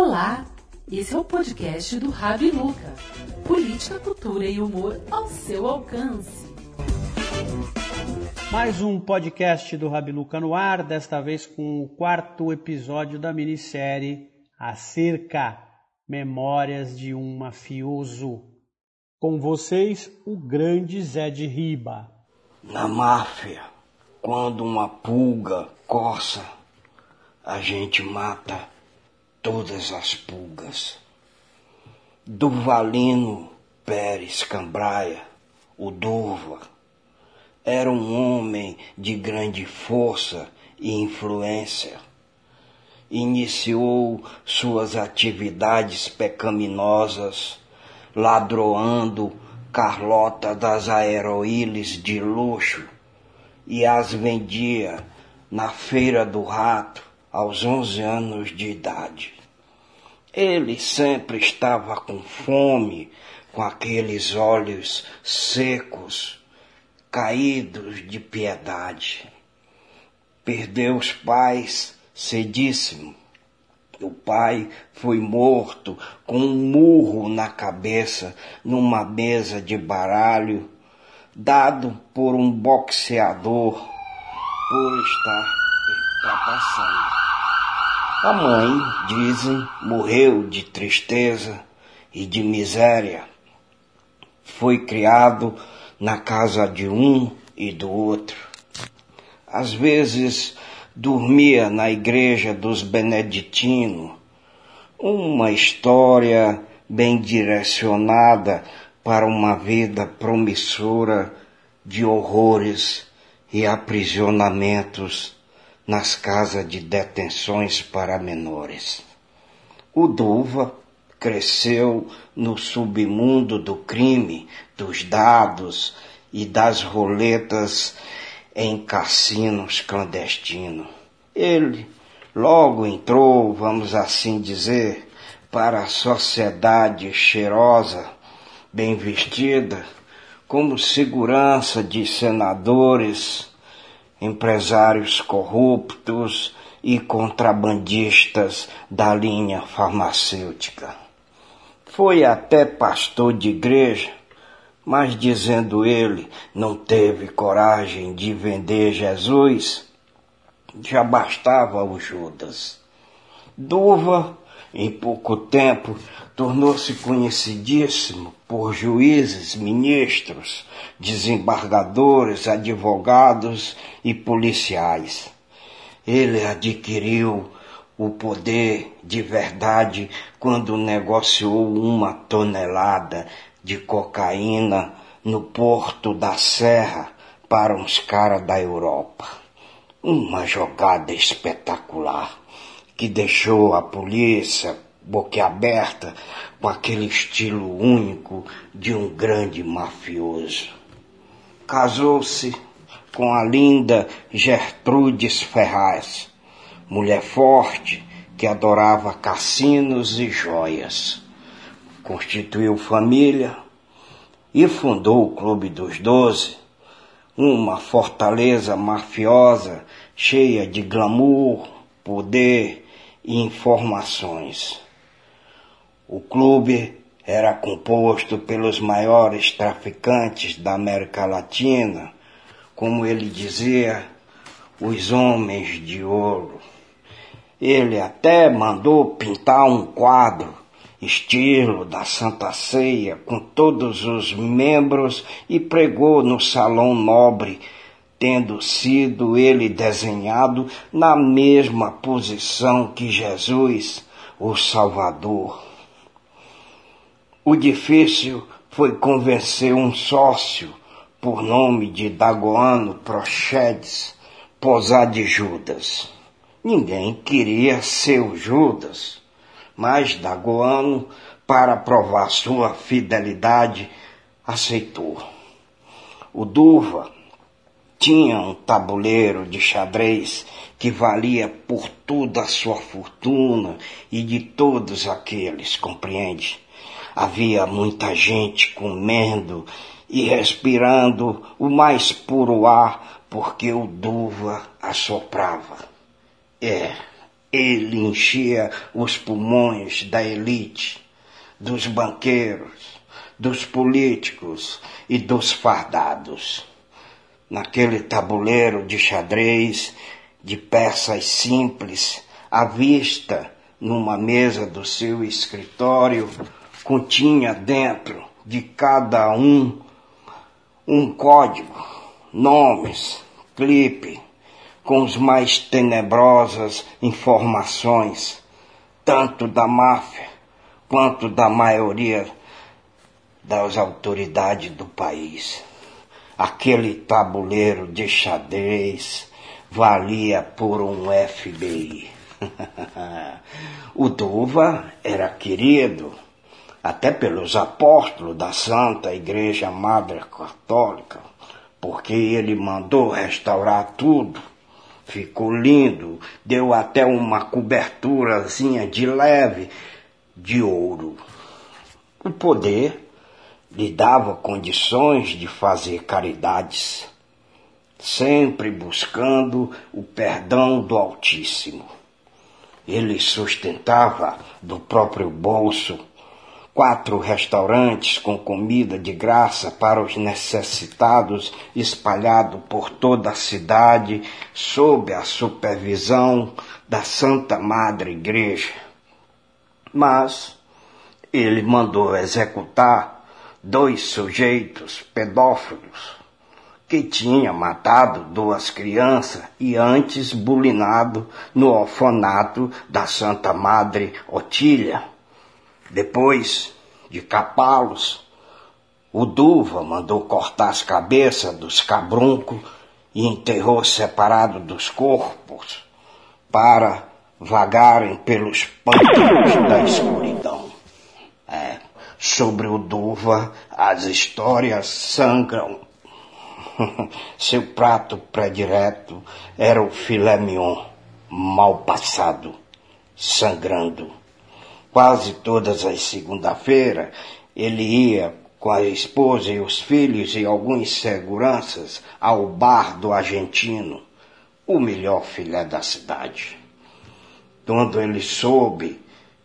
Olá, esse é o podcast do Rabi Luca. Política, cultura e humor ao seu alcance. Mais um podcast do Rabi Luca no ar, desta vez com o quarto episódio da minissérie Acerca Memórias de um Mafioso. Com vocês, o grande Zé de Riba. Na máfia, quando uma pulga coça, a gente mata todas as pulgas. Durvalino Pérez Cambraia, o Durva, era um homem de grande força e influência. Iniciou suas atividades pecaminosas, ladroando Carlota das aeroílis de luxo e as vendia na Feira do Rato aos 11 anos de idade. Ele sempre estava com fome, com aqueles olhos secos, caídos de piedade. Perdeu os pais cedíssimo. O pai foi morto com um murro na cabeça numa mesa de baralho, dado por um boxeador por estar ultrapassando. A mãe, dizem, morreu de tristeza e de miséria. Foi criado na casa de um e do outro. Às vezes dormia na igreja dos beneditinos. Uma história bem direcionada para uma vida promissora de horrores e aprisionamentos nas casas de detenções para menores. O Duva cresceu no submundo do crime, dos dados e das roletas em cassinos clandestinos. Ele logo entrou, vamos assim dizer, para a sociedade cheirosa, bem vestida, como segurança de senadores, empresários corruptos e contrabandistas da linha farmacêutica. Foi até pastor de igreja, mas dizendo ele não teve coragem de vender Jesus, já bastava o Judas. Duva, em pouco tempo, tornou-se conhecidíssimo por juízes, ministros, desembargadores, advogados e policiais. Ele adquiriu o poder de verdade quando negociou uma tonelada de cocaína no porto da Serra para uns caras da Europa. Uma jogada espetacular que deixou a polícia boquiaberta com aquele estilo único de um grande mafioso. Casou-se com a linda Gertrudes Ferraz, mulher forte que adorava cassinos e joias. Constituiu família e fundou o Clube dos Doze, uma fortaleza mafiosa cheia de glamour, poder informações. O clube era composto pelos maiores traficantes da América Latina, como ele dizia, os homens de ouro. Ele até mandou pintar um quadro, estilo da Santa Ceia, com todos os membros e pregou no Salão Nobre, tendo sido ele desenhado na mesma posição que Jesus, o Salvador. O difícil foi convencer um sócio, por nome de Dagoano Prochedes, posar de Judas. Ninguém queria ser o Judas, mas Dagoano, para provar sua fidelidade, aceitou. O Duva tinha um tabuleiro de xadrez que valia por toda a sua fortuna e de todos aqueles, compreende? Havia muita gente comendo e respirando o mais puro ar porque o Duva assoprava. É, Ele enchia os pulmões da elite, dos banqueiros, dos políticos e dos fardados. Naquele tabuleiro de xadrez, de peças simples, à vista, numa mesa do seu escritório, continha dentro de cada um um código, nomes, clipe, com as mais tenebrosas informações, tanto da máfia quanto da maioria das autoridades do país. Aquele tabuleiro de xadrez valia por um FBI. o Duva era querido até pelos apóstolos da Santa Igreja Madre Católica, porque ele mandou restaurar tudo. Ficou lindo, deu até uma coberturazinha de leve de ouro. O poder lhe dava condições de fazer caridades, sempre buscando o perdão do Altíssimo. Ele sustentava do próprio bolso quatro restaurantes com comida de graça para os necessitados espalhado por toda a cidade sob a supervisão da Santa Madre Igreja. Mas ele mandou executar dois sujeitos pedófilos que tinha matado duas crianças e antes bulinado no orfanato da Santa Madre Otília depois de capá-los, o Duva mandou cortar as cabeças dos cabruncos e enterrou separado dos corpos para vagarem pelos pântanos da escuridão. Sobre o Duva as histórias sangram. Seu prato predileto era o filé mignon, mal passado, sangrando quase todas as segunda-feiras, ele ia com a esposa e os filhos e alguns seguranças ao bar do argentino, o melhor filé da cidade. Quando ele soube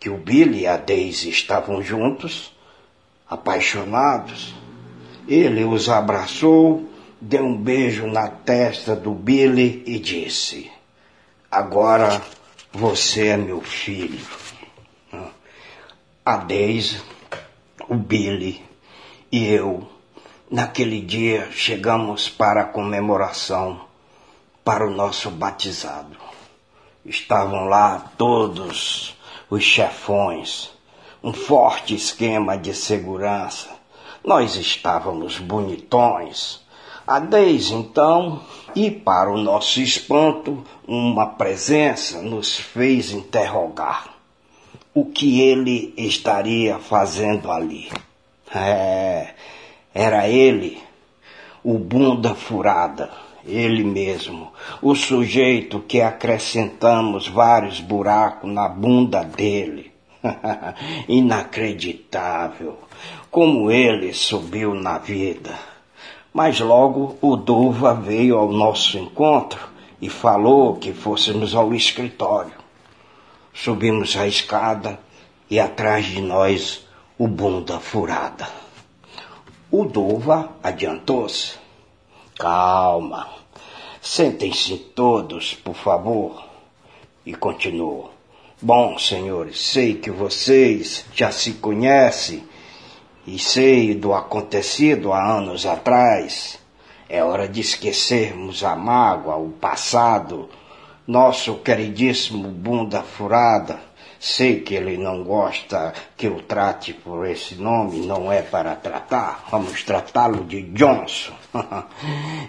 que o Billy e a Daisy estavam juntos, apaixonados, ele os abraçou, deu um beijo na testa do Billy e disse: Agora você é meu filho. A Deise, o Billy e eu, naquele dia chegamos para a comemoração, para o nosso batizado. Estavam lá todos os chefões, um forte esquema de segurança. Nós estávamos bonitões. A Deise, então, e para o nosso espanto, uma presença nos fez interrogar o que ele estaria fazendo ali. É, era ele, o bunda furada, ele mesmo, o sujeito que acrescentamos vários buracos na bunda dele. Inacreditável como ele subiu na vida. Mas logo o Duva veio ao nosso encontro e falou que fôssemos ao escritório. Subimos a escada e atrás de nós o bunda furada. O Dova adiantou-se. Calma. Sentem-se todos, por favor. E continuou. Bom, senhores, sei que vocês já se conhecem e sei do acontecido há anos atrás. É hora de esquecermos a mágoa, o passado, nosso queridíssimo bunda furada, sei que ele não gosta que eu trate por esse nome, não é para tratar, vamos tratá-lo de Johnson.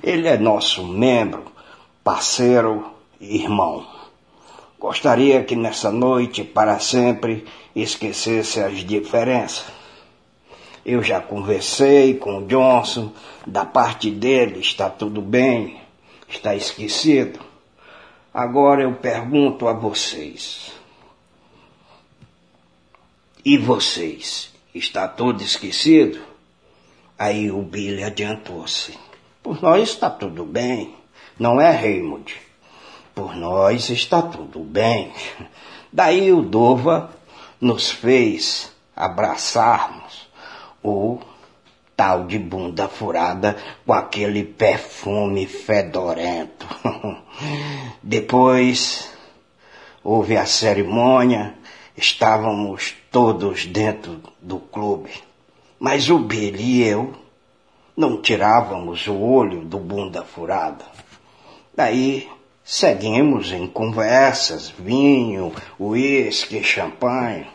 ele é nosso membro, parceiro irmão. Gostaria que nessa noite, para sempre, esquecesse as diferenças. Eu já conversei com o Johnson, da parte dele está tudo bem, está esquecido. Agora eu pergunto a vocês. E vocês? Está todo esquecido? Aí o Billy adiantou-se. Por nós está tudo bem, não é, Raymond? Por nós está tudo bem. Daí o Dova nos fez abraçarmos o tal de bunda furada com aquele perfume fedorento. Depois houve a cerimônia, estávamos todos dentro do clube, mas o Billy e eu não tirávamos o olho do bunda furada. Daí seguimos em conversas, vinho, uísque, champanhe.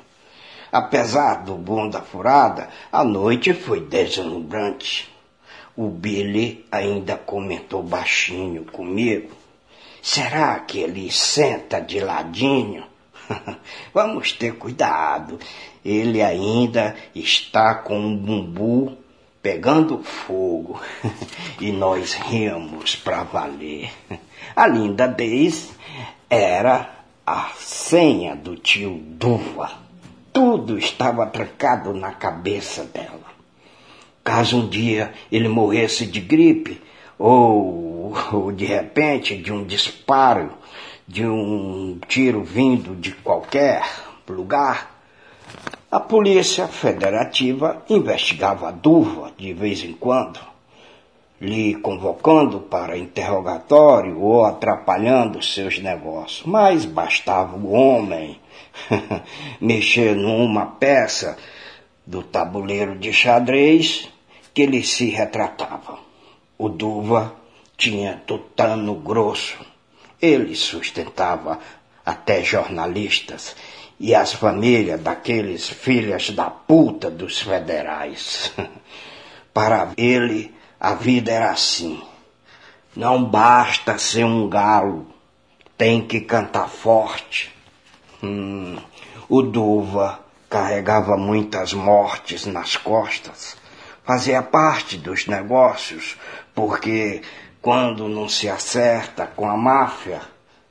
Apesar do bunda furada, a noite foi deslumbrante. O Billy ainda comentou baixinho comigo. Será que ele senta de ladinho? Vamos ter cuidado. Ele ainda está com um bumbu pegando fogo. e nós rimos para valer. A linda Deise era a senha do tio Duva. Tudo estava trancado na cabeça dela. Caso um dia ele morresse de gripe, ou, ou de repente de um disparo, de um tiro vindo de qualquer lugar, a Polícia Federativa investigava a Duva de vez em quando, lhe convocando para interrogatório ou atrapalhando seus negócios. Mas bastava o homem mexer numa peça do tabuleiro de xadrez que ele se retratava. O Duva tinha tutano grosso. Ele sustentava até jornalistas e as famílias daqueles filhas da puta dos federais. Para ele, a vida era assim. Não basta ser um galo, tem que cantar forte. Hum, o Duva carregava muitas mortes nas costas. Fazia parte dos negócios, porque quando não se acerta com a máfia,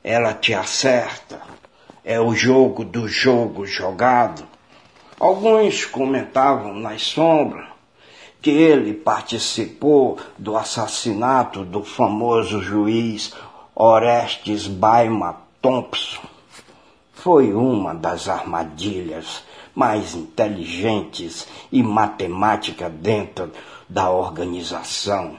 ela te acerta. É o jogo do jogo jogado. Alguns comentavam nas sombras que ele participou do assassinato do famoso juiz Orestes Baima Thompson foi uma das armadilhas mais inteligentes e matemática dentro da organização.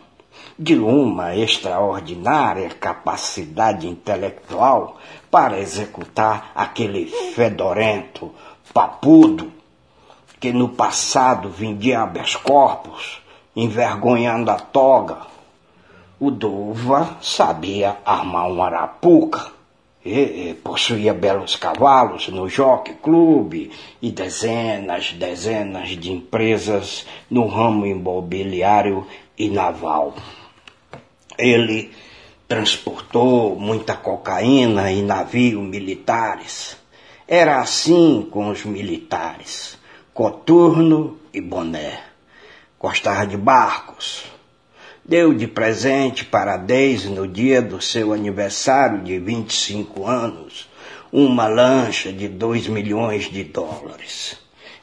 De uma extraordinária capacidade intelectual para executar aquele fedorento, papudo, que no passado vendia habeas corpus, envergonhando a toga. O Dova sabia armar um arapuca e, possuía belos cavalos no Jockey Club e dezenas, dezenas de empresas no ramo imobiliário e naval. Ele transportou muita cocaína em navios militares. Era assim com os militares, coturno e boné. Gostava de barcos, deu de presente para Daisy no dia do seu aniversário de 25 anos uma lancha de 2 milhões de dólares.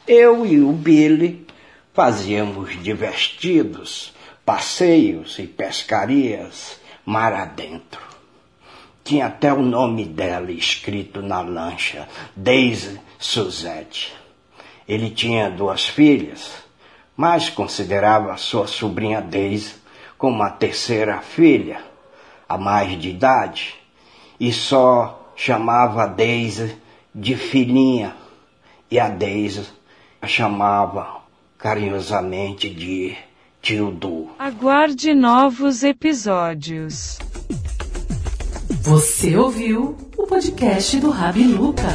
Eu e o Billy fazíamos divertidos passeios e pescarias mar adentro. Tinha até o nome dela escrito na lancha, Daisy Suzette. Ele tinha duas filhas, mas considerava sua sobrinha Daisy com uma terceira filha, a mais de idade, e só chamava a Deise de filhinha, e a Deise a chamava carinhosamente de tio Du. Aguarde novos episódios. Você ouviu o podcast do Rabi Luca.